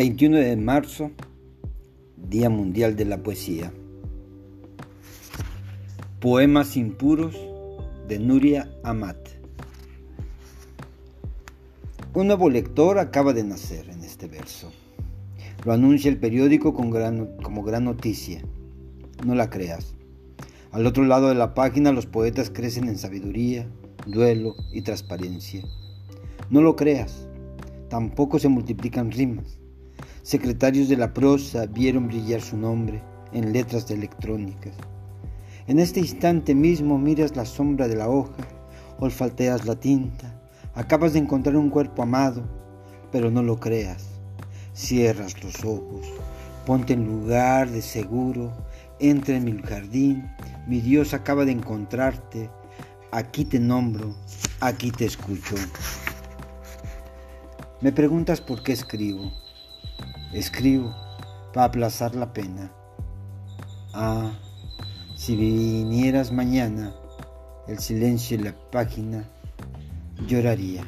21 de marzo, Día Mundial de la Poesía. Poemas impuros de Nuria Amat. Un nuevo lector acaba de nacer en este verso. Lo anuncia el periódico con como gran noticia. No la creas. Al otro lado de la página los poetas crecen en sabiduría, duelo y transparencia. No lo creas. Tampoco se multiplican rimas secretarios de la prosa vieron brillar su nombre en letras electrónicas. En este instante mismo miras la sombra de la hoja, olfateas la tinta, acabas de encontrar un cuerpo amado, pero no lo creas. Cierras los ojos, ponte en lugar de seguro, entra en mi jardín, mi Dios acaba de encontrarte, aquí te nombro, aquí te escucho. Me preguntas por qué escribo. Escribo para aplazar la pena. Ah, si vinieras mañana, el silencio en la página lloraría.